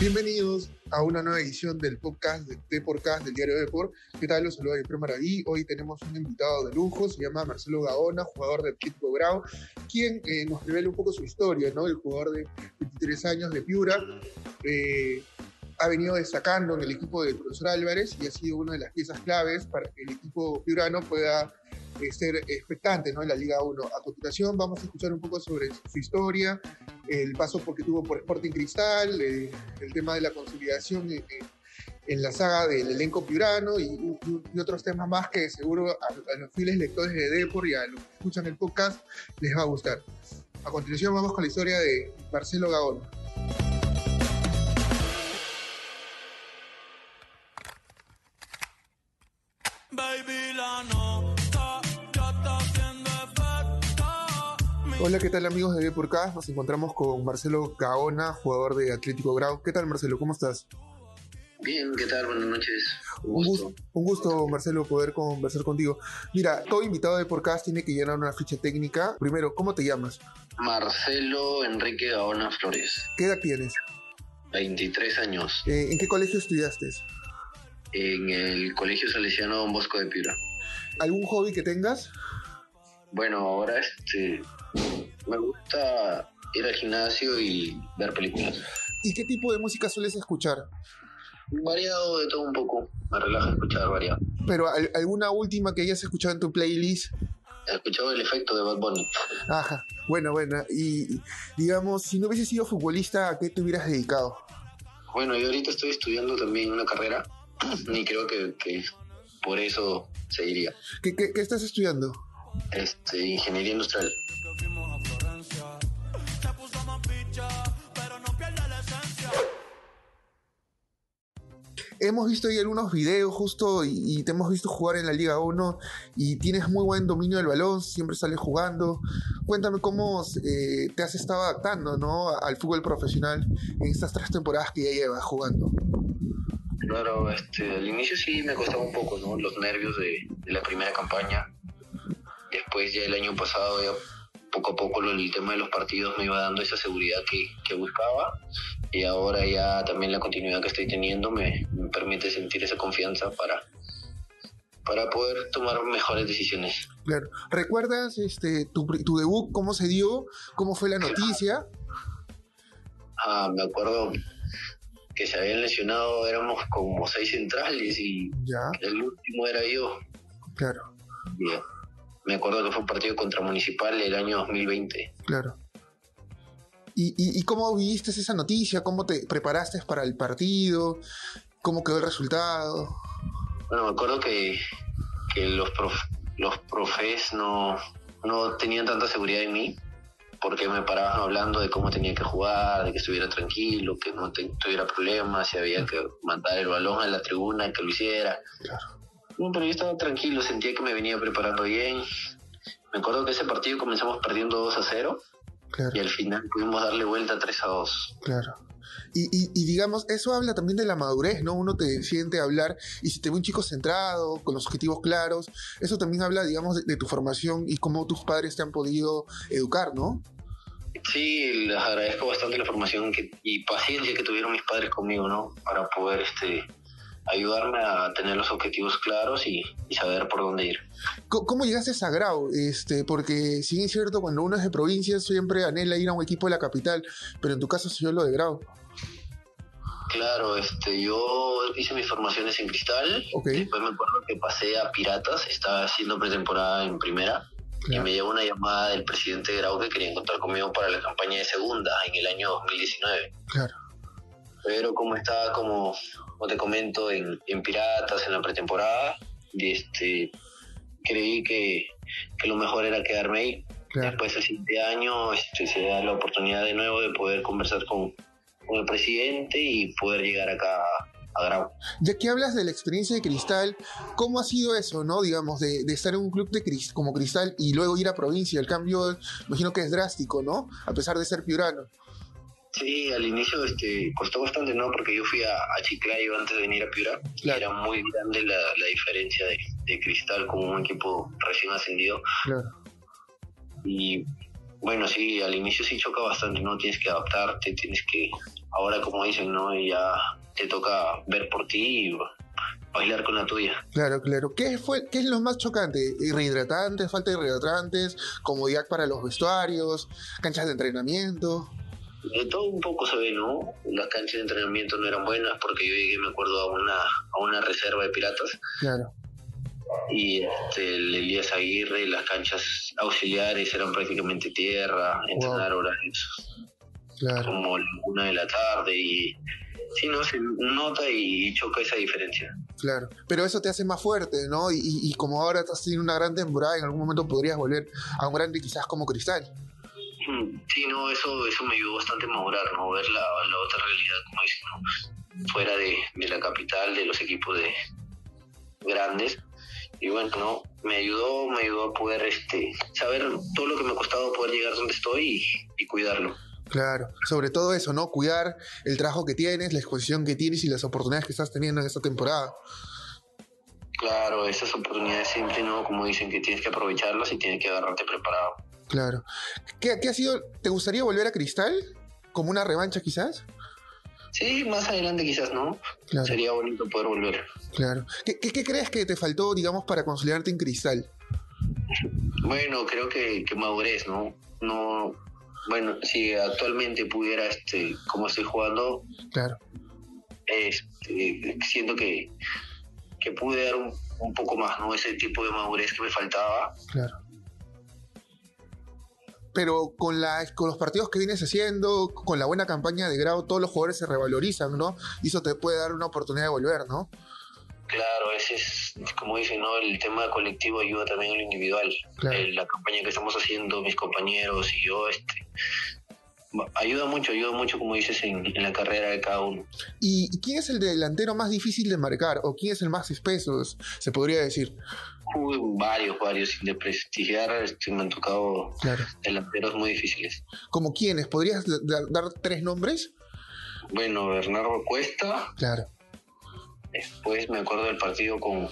Bienvenidos a una nueva edición del podcast de Deporcast del diario Deport. ¿Qué tal? Los saluda Efraín Maraví. Hoy tenemos un invitado de lujo, se llama Marcelo Gaona, jugador del Atlético Grau, quien eh, nos revela un poco su historia, ¿no? El jugador de 23 años de Piura. Eh, ha venido destacando en el equipo del profesor Álvarez y ha sido una de las piezas claves para que el equipo piurano pueda eh, ser expectante ¿no? en la Liga 1. A continuación vamos a escuchar un poco sobre su historia, el paso porque tuvo por Sporting Cristal, el tema de la consolidación en, en la saga del elenco piurano y, y, otros temas más que seguro a, a, los fieles lectores de Depor y a los que escuchan el podcast les va a gustar. A continuación vamos con la historia de Marcelo Gaona. Hola, ¿qué tal amigos de Depurcá? Nos encontramos con Marcelo Gaona, jugador de Atlético Grau. ¿Qué tal Marcelo? ¿Cómo estás? Bien, ¿qué tal? Buenas noches. Un gusto. Un, un gusto, Marcelo, poder conversar contigo. Mira, todo invitado de Podcast tiene que llenar una ficha técnica. Primero, ¿cómo te llamas? Marcelo Enrique Gaona Flores. ¿Qué edad tienes? 23 años. Eh, ¿En qué colegio estudiaste? En el Colegio Salesiano Don Bosco de Piura. ¿Algún hobby que tengas? Bueno, ahora este me gusta ir al gimnasio y ver películas. ¿Y qué tipo de música sueles escuchar? Variado de todo un poco. Me relaja escuchar variado. Pero ¿alguna última que hayas escuchado en tu playlist? He escuchado el efecto de Bad Bunny. Ajá, bueno, bueno. Y digamos, si no hubieses sido futbolista, ¿a qué te hubieras dedicado? Bueno, yo ahorita estoy estudiando también una carrera y creo que, que por eso seguiría. ¿Qué, qué, qué estás estudiando? Este, ingeniería industrial. Hemos visto ahí algunos videos justo y, y, te hemos visto jugar en la Liga 1 y tienes muy buen dominio del balón, siempre sales jugando. Cuéntame cómo eh, te has estado adaptando ¿no? al fútbol profesional en estas tres temporadas que ya llevas jugando. Claro, este, al inicio sí me costaba un poco, ¿no? Los nervios de, de la primera campaña. Después ya el año pasado ya poco a poco el tema de los partidos me iba dando esa seguridad que, que buscaba y ahora ya también la continuidad que estoy teniendo me, me, permite sentir esa confianza para, para poder tomar mejores decisiones. Claro. ¿Recuerdas este, tu, tu debut, cómo se dio, cómo fue la noticia? Ah, me acuerdo que se habían lesionado, éramos como seis centrales y ¿Ya? el último era yo. Claro. Yeah me acuerdo que fue un partido contra Municipal el año 2020. Claro. ¿Y, y, y cómo viste esa noticia? ¿Cómo te preparaste para el partido? ¿Cómo quedó el resultado? Bueno, me acuerdo que, que los, prof, los profes no, no tenían tanta seguridad en mí porque me paraban hablando de cómo tenía que jugar, de que estuviera tranquilo, que no te, tuviera problemas, si había que mandar el balón a la tribuna, que lo hiciera. Claro. No, pero yo estaba tranquilo, sentía que me venía preparando bien. Me acuerdo que ese partido comenzamos perdiendo 2 a 0 claro. y al final pudimos darle vuelta 3 a 2. Claro. Y, y, y, digamos, eso habla también de la madurez, ¿no? Uno te siente hablar y si te ve un chico centrado, con los objetivos claros, eso también habla, digamos, de, de tu formación y cómo tus padres te han podido educar, ¿no? Sí, les agradezco bastante la formación que, y paciencia que tuvieron mis padres conmigo, ¿no? Para poder este, ayudarme a tener los objetivos claros y, y, saber por dónde ir. ¿Cómo llegaste a Grau? Este, porque si es cierto, cuando uno es de provincia siempre anhela ir a un equipo de la capital, pero en tu caso soy yo lo de Grau. Claro, este, yo hice mis formaciones en Cristal, okay. después me acuerdo que pasé a Piratas, estaba haciendo pretemporada en primera, claro. y me llegó una llamada del presidente de Grau que quería contar conmigo para la campaña de segunda en el año 2019. Claro. Pero como estaba como como te comento, en, en Piratas, en la pretemporada, y este, creí que, que, lo mejor era quedarme ahí. Claro. Después, el siguiente año, este, se da la oportunidad de nuevo de poder conversar con, con el presidente y poder llegar acá. Ya que hablas de la experiencia de Cristal, ¿cómo ha sido eso, no? Digamos, de, de estar en un club de Crist como Cristal y luego ir a provincia. El cambio, imagino que es drástico, ¿no? A pesar de ser piurano. Sí, al inicio este, costó bastante, ¿no? Porque yo fui a, a Chiclayo antes de venir a Piura. Claro. Era muy grande la, la diferencia de, de, Cristal como un equipo recién ascendido. Claro. Y Bueno, sí, al inicio sí choca bastante, ¿no? Tienes que adaptarte, tienes que, ahora como dicen, ¿no? Ya te toca ver por ti y bailar con la tuya. Claro, claro. ¿Qué, fue, qué es lo más chocante? ¿Rehidratantes, falta de rehidratantes, comodidad para los vestuarios, canchas de entrenamiento? De todo un poco se ve, ¿no? Las canchas de entrenamiento no eran buenas porque yo llegué, me acuerdo, a una, a una reserva de piratas. Claro. Y este, el Elías Aguirre, las canchas auxiliares eran prácticamente tierra, entrenar horarios Claro. como una de la tarde y sí, no, se nota y choca esa diferencia. Claro, pero eso te hace más fuerte, ¿no? Y, y- y como ahora estás teniendo una gran temporada, en algún momento podrías volver a un grande quizás como Cristal. Sí, no, eso, eso me ayudó bastante a madurar, ¿no? Ver la, la otra realidad, como dicen, ¿no? Fuera de, de la capital, de los equipos de grandes. Y bueno, ¿no? Me ayudó, me ayudó a poder este, saber todo lo que me ha costado poder llegar donde estoy y, y cuidarlo. Claro, sobre todo eso, ¿no? Cuidar el trabajo que tienes, la exposición que tienes y las oportunidades que estás teniendo en esta temporada. Claro, esas oportunidades siempre, ¿no? Como dicen, que tienes que aprovecharlas y tienes que agarrarte preparado. Claro. ¿Qué, qué ha sido? ¿Te gustaría volver a Cristal? ¿Como una revancha quizás? Sí, más adelante quizás, ¿no? Claro, Sería bonito poder volver. claro. ¿Qué, qué, qué crees que te faltó, digamos, para consolidarte en Cristal? Bueno, creo que, que madurez, ¿no? No, bueno, si actualmente pudiera, este, como estoy jugando, Claro, este, siento que, que pude dar un, un poco más, ¿no? Ese tipo de madurez que me faltaba. claro. Pero con, la, con los partidos que vienes haciendo, con la buena campaña de grado, todos los jugadores se revalorizan, ¿no? Y eso te puede dar una oportunidad de volver, ¿no? Claro, ese es, como dicen, ¿no? El tema colectivo ayuda también a lo individual. Claro. Eh, la campaña que estamos haciendo, mis compañeros y yo, este, ayuda mucho, ayuda mucho, como dices, en, en la carrera de cada uno. ¿Y y quién es el delantero más difícil de marcar? ¿O quién es el más espeso, se podría decir? Uy, varios, varios, sin desprestigiar, este, me han tocado Claro. delanteros muy difíciles. ¿Como quiénes? ¿Podrías da- da- dar tres nombres? Bueno, Bernardo Cuesta, Claro. después me acuerdo del partido con,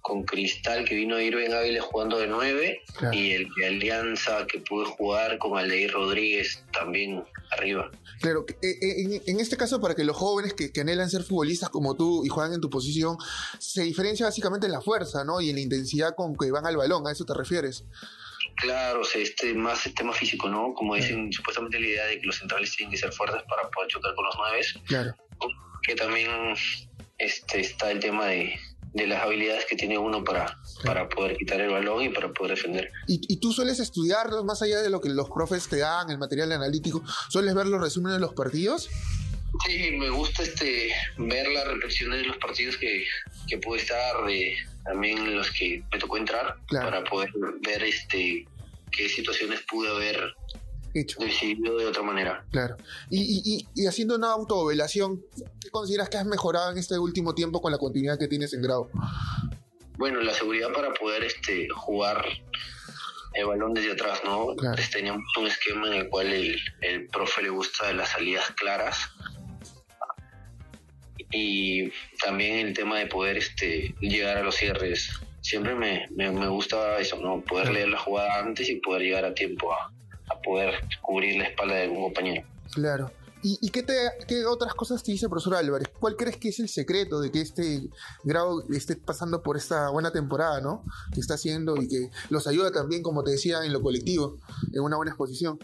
con Cristal, que vino Irving Ávila jugando de nueve, Claro. y el de Alianza que pude jugar con Aldeir Rodríguez también arriba. Claro, eh, eh, en, en este caso, para que los jóvenes que, que anhelan ser futbolistas como tú y juegan en tu posición, se diferencia básicamente en la fuerza, ¿no? Y en la intensidad con que van al balón, ¿a eso te refieres? Claro, o sea, este, más el tema físico, ¿no? Como dicen, supuestamente la idea de que los centrales tienen que ser fuertes para poder chocar con los nueves, Claro, que también este, está el tema de, de las habilidades que tiene uno para, para poder quitar el balón y para poder defender. ¿Y, y tú sueles estudiarlos más allá de lo que los profes te dan, el material analítico? ¿Sueles ver los resúmenes de los partidos? Sí, me gusta este ver las reflexiones de los partidos que, que pude estar, de, también en los que me tocó entrar, Claro. para poder ver este qué situaciones pude haber Hecho, decidido de otra manera. claro. Y, y, y, haciendo una autovelación, ¿qué consideras que has mejorado en este último tiempo con la continuidad que tienes en grado? Bueno, la seguridad para poder este jugar el balón desde atrás, ¿no? Claro. Teníamos un esquema en el cual el, el profe le gusta las salidas claras y también el tema de poder este llegar a los cierres. Siempre me, me, me gusta eso, ¿no? Poder leer la jugada antes y poder llegar a tiempo a poder cubrir la espalda de algún compañero. Claro. ¿Y, y qué, te, qué otras cosas te dice el profesor Álvarez? ¿Cuál crees que es el secreto de que este grado esté pasando por esta buena temporada, ¿no? Que está haciendo y que los ayuda también, como te decía, en lo colectivo, en una buena exposición.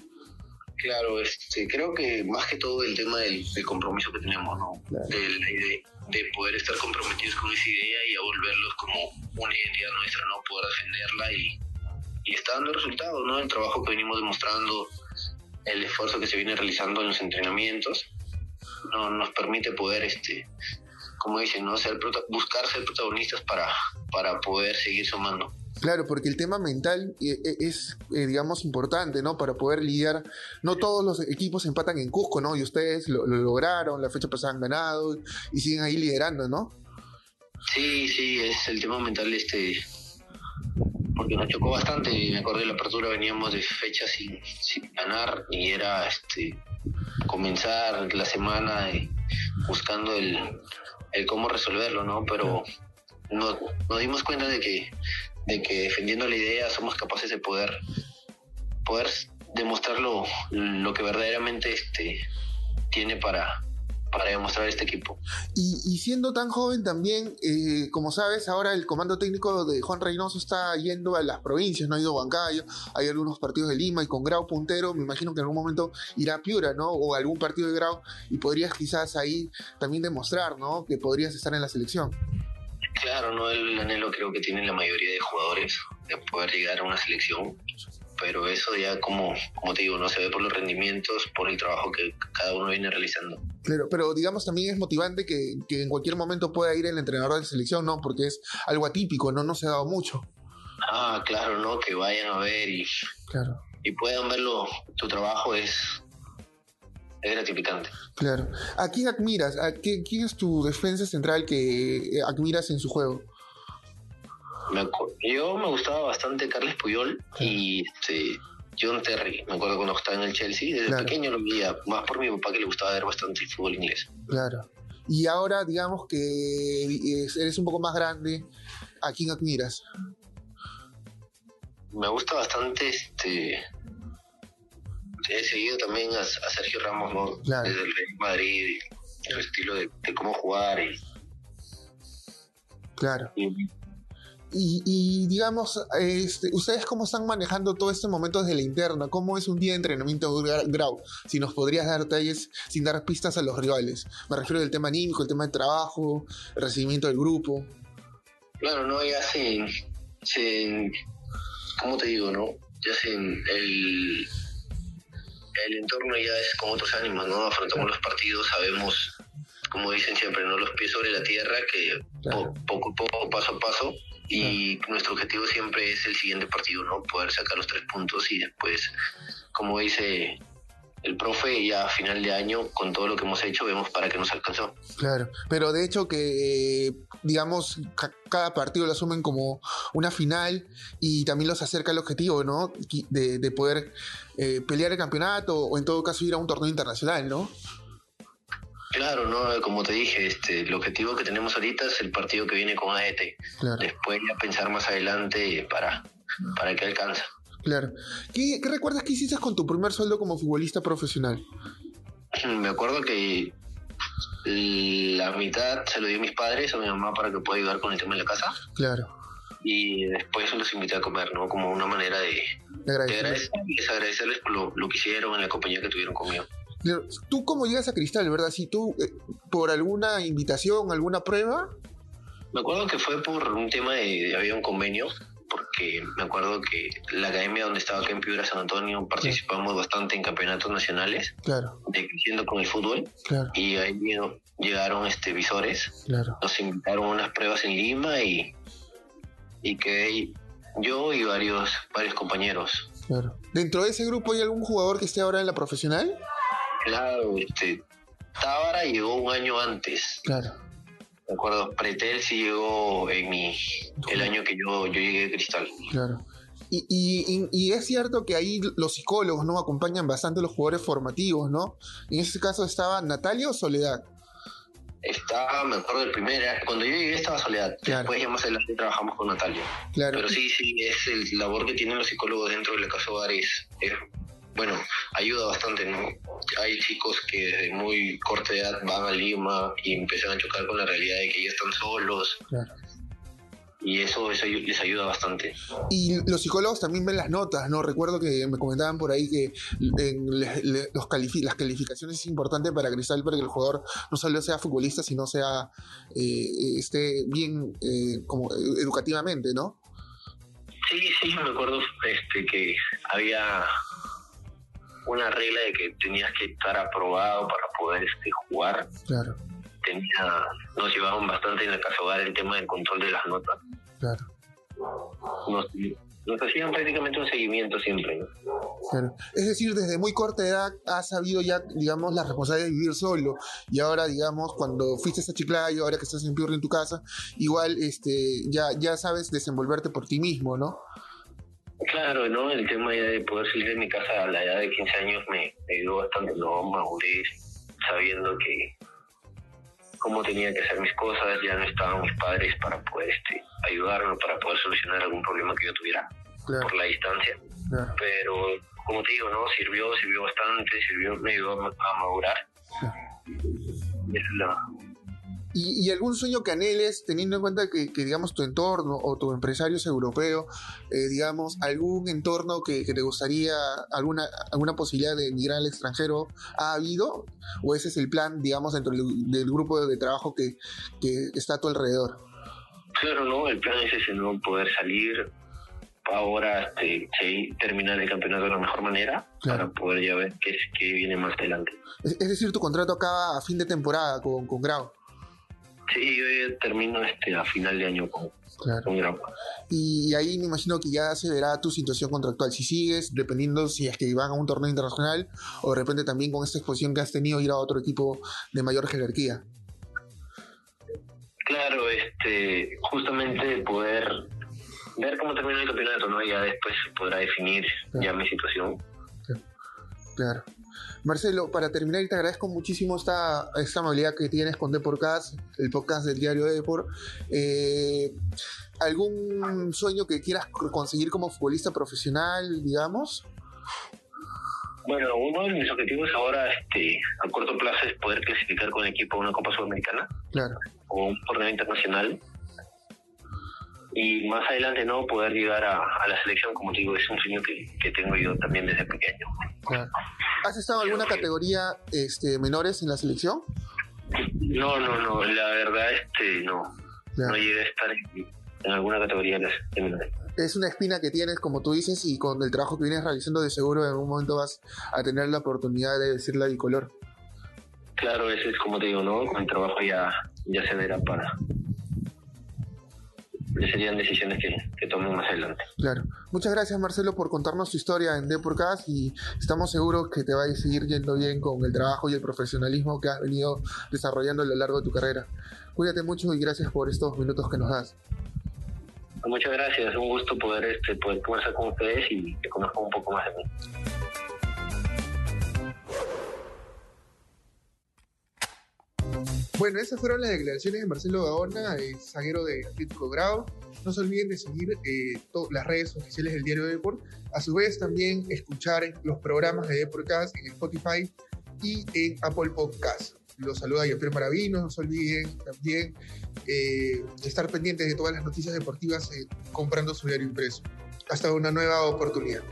Claro, este, creo que más que todo el tema del, del compromiso que tenemos, ¿no? Claro. De, de, de poder estar comprometidos con esa idea y a volverlos como una identidad nuestra, ¿no? Poder defenderla y, y está dando resultados, ¿no? El trabajo que venimos demostrando, el esfuerzo que se viene realizando en los entrenamientos, no, nos permite poder, este, como dicen, ¿no? Ser, buscar ser protagonistas para, para poder seguir sumando. Claro, porque el tema mental eh, eh, es, eh, digamos, importante, ¿no? Para poder lidiar. No todos los equipos empatan en Cusco, ¿no? Y ustedes lo, lo lograron, la fecha pasada han ganado y siguen ahí liderando, ¿no? Sí, sí, es el tema mental este porque nos chocó bastante, me acuerdo de la apertura veníamos de fechas sin, sin ganar y era este comenzar la semana eh, buscando el, el cómo resolverlo, ¿no? Pero no- nos dimos cuenta de que, de que defendiendo la idea somos capaces de poder, poder demostrar lo, lo que verdaderamente este, tiene para, para demostrar este equipo. Y, siendo tan joven también, eh, como sabes, ahora el comando técnico de Juan Reynoso está yendo a las provincias, no ha ido a Huancayo, hay algunos partidos de Lima y con Grau puntero, me imagino que en algún momento irá a Piura, ¿no? O algún partido de Grau y podrías quizás ahí también demostrar, ¿no? Que podrías estar en la selección. Claro, no el anhelo creo que tienen la mayoría de jugadores de poder llegar a una selección pero eso ya como, como te digo, no se ve por los rendimientos, por el trabajo que cada uno viene realizando. Claro, pero digamos también es motivante que, que en cualquier momento pueda ir el entrenador de selección, ¿no? Porque es algo atípico, ¿no? No se ha dado mucho. Ah, claro, ¿no? Que vayan a ver y, claro. y puedan verlo, tu trabajo es, es gratificante. Claro. ¿A quién admiras? ¿A quién, quién es tu defensa central que admiras en su juego? yo me gustaba bastante Carles Puyol y este, John Terry. Me acuerdo cuando estaba en el Chelsea. Desde pequeño lo veía, más por mi papá que le gustaba ver bastante el fútbol inglés. Claro. Y ahora, digamos que eres un poco más grande, ¿a quién admiras? Me gusta bastante este. He seguido también a, Sergio Ramos, ¿no? Desde el Real Madrid, su estilo de, cómo jugar. Y, claro. Y, digamos, este, ¿ustedes cómo están manejando todo este momento desde la interna? ¿Cómo es un día de entrenamiento de Grau? Si nos podrías dar detalles sin dar pistas a los rivales. Me refiero al tema anímico, el tema de trabajo, el recibimiento del grupo. Claro, no, ya sin, ¿cómo te digo, no? Ya sin el, el entorno ya es con otros ánimos, ¿no? Afrontamos los partidos, sabemos, como dicen siempre, ¿no? Los pies sobre la tierra, que poco a poco, paso a paso, y nuestro objetivo siempre es el siguiente partido, ¿no? Poder sacar los tres puntos y después, como dice el profe, ya a final de año, con todo lo que hemos hecho, vemos para qué nos alcanzó. Claro, pero de hecho que, digamos, cada partido lo asumen como una final y también los acerca al objetivo, ¿no? De, poder eh, pelear el campeonato o en todo caso ir a un torneo internacional, ¿no? Claro, no, como te dije, este, el objetivo que tenemos ahorita es el partido que viene con AET. Después ya pensar más adelante para, para qué alcanza. Claro. ¿Qué, recuerdas que hiciste con tu primer sueldo como futbolista profesional? Me acuerdo que la mitad se lo di a mis padres, a mi mamá para que pueda ayudar con el tema de la casa. Claro. Y después los invité a comer, ¿no? Como una manera de, agradecerles. por lo, lo que hicieron en la compañía que tuvieron conmigo. ¿Tú cómo llegas a Cristal, verdad? Si tú, eh, por alguna invitación, alguna prueba. Me acuerdo que fue por un tema de, había un convenio, porque me acuerdo que la academia donde estaba acá en Piura, San Antonio, participamos bastante en campeonatos nacionales, claro. de creciendo con el fútbol, claro. y ahí llegaron este visores, claro. nos invitaron a unas pruebas en Lima y, y que yo y varios, varios compañeros. Claro. ¿Dentro de ese grupo hay algún jugador que esté ahora en la profesional? Claro, este, Tábara llegó un año antes. Claro. De acuerdo, Pretel sí llegó en mi, el año que yo, yo llegué a Cristal. Claro. Y, y, y, es cierto que ahí los psicólogos no acompañan bastante a los jugadores formativos, ¿no? En ese caso estaba Natalia o Soledad. Estaba, me acuerdo del primer, cuando yo llegué estaba Soledad, después ya más adelante trabajamos con Natalia. Claro. Pero sí, sí, es el labor que tienen los psicólogos dentro de la casa hogar es, es bueno, ayuda bastante, ¿no? Hay chicos que desde muy corta edad van a Lima y empiezan a chocar con la realidad de que ya están solos. Claro. Y eso, les ayuda bastante. Y los psicólogos también ven las notas, ¿no? Recuerdo que me comentaban por ahí que los las calificaciones es importante para Cristal para que el jugador no solo sea futbolista, sino sea eh, esté bien eh, como educativamente, ¿no? Sí, sí, me acuerdo este, que había una regla de que tenías que estar aprobado para poder este, jugar. Claro. Tenía, nos llevaban bastante en el caso hogar el tema del control de las notas. Claro. Nos, hacían prácticamente un seguimiento siempre. Claro. Es decir, desde muy corta edad has sabido ya, digamos, la responsabilidad de vivir solo. Y ahora, digamos, cuando fuiste a Chiclayo, ahora que estás en Piurri en tu casa, igual este, ya, ya sabes desenvolverte por ti mismo, ¿no? Claro, ¿no? El tema ya de poder salir de mi casa a la edad de 15 años me, ayudó bastante, ¿no? Madurez, sabiendo que cómo tenía que hacer mis cosas, ya no estaban mis padres para poder este, ayudarme, para poder solucionar algún problema que yo tuviera por la distancia. Pero como te digo, ¿no? Sirvió, sirvió bastante, sirvió, me ayudó a madurar. ¿Y, algún sueño que anheles, teniendo en cuenta que, digamos, tu entorno o tu empresario es europeo, eh, digamos, algún entorno que, te gustaría, alguna, alguna posibilidad de emigrar al extranjero, ¿ha habido? ¿O ese es el plan, digamos, dentro del, grupo de trabajo que, está a tu alrededor? Claro, no, el plan es ese, ¿no? Poder salir, ahora este, terminar el campeonato de la mejor manera para poder ya ver qué, qué viene más adelante. Es, decir, tu contrato acaba a fin de temporada con, con Grau. Sí, yo termino este, a final de año con, Grau. Y ahí me imagino que ya se verá tu situación contractual. Si sigues, dependiendo si es que van a un torneo internacional o de repente también con esta exposición que has tenido ir a otro equipo de mayor jerarquía. Claro, este, justamente poder ver cómo termina el campeonato, ¿no? Ya después podrá definir ya mi situación. Claro. Marcelo, para terminar, te agradezco muchísimo esta, esta amabilidad que tienes con Deporcast, el podcast del diario Deport. Eh, ¿Algún sueño que quieras conseguir como futbolista profesional, digamos? Bueno, uno de mis objetivos ahora este, a corto plazo es poder clasificar con el equipo a una Copa Sudamericana. Claro. O un torneo internacional y más adelante no poder llegar a, la selección, como te digo, es un sueño que, que tengo yo también desde pequeño. ¿Has estado en alguna categoría este, menores en la selección? No, no, no, la verdad este no. No llegué a estar en, alguna categoría de menores. Es una espina que tienes, como tú dices, y con el trabajo que vienes realizando, de seguro en algún momento vas a tener la oportunidad de decir la bicolor. Claro, ese es como te digo, ¿no? Con el trabajo ya, ya se verá para, serían decisiones que, que tomen más adelante. Claro. Muchas gracias Marcelo por contarnos tu historia en Deporcast y estamos seguros que te va a seguir yendo bien con el trabajo y el profesionalismo que has venido desarrollando a lo largo de tu carrera. Cuídate mucho y gracias por estos minutos que nos das. Muchas gracias, un gusto poder, este, poder conversar con ustedes y que conozcan un poco más de mí. Bueno, esas fueron las declaraciones de Marcelo Gaona, el zaguero de Atlético Grau. No se olviden de seguir eh, las redes oficiales del Diario de Deport. A su vez, también escuchar los programas de Deportcast en Spotify y en Apple Podcast. Los saluda Jean-Pierre Maravinos. No se olviden también eh, estar pendientes de todas las noticias deportivas eh, comprando su diario impreso. Hasta una nueva oportunidad.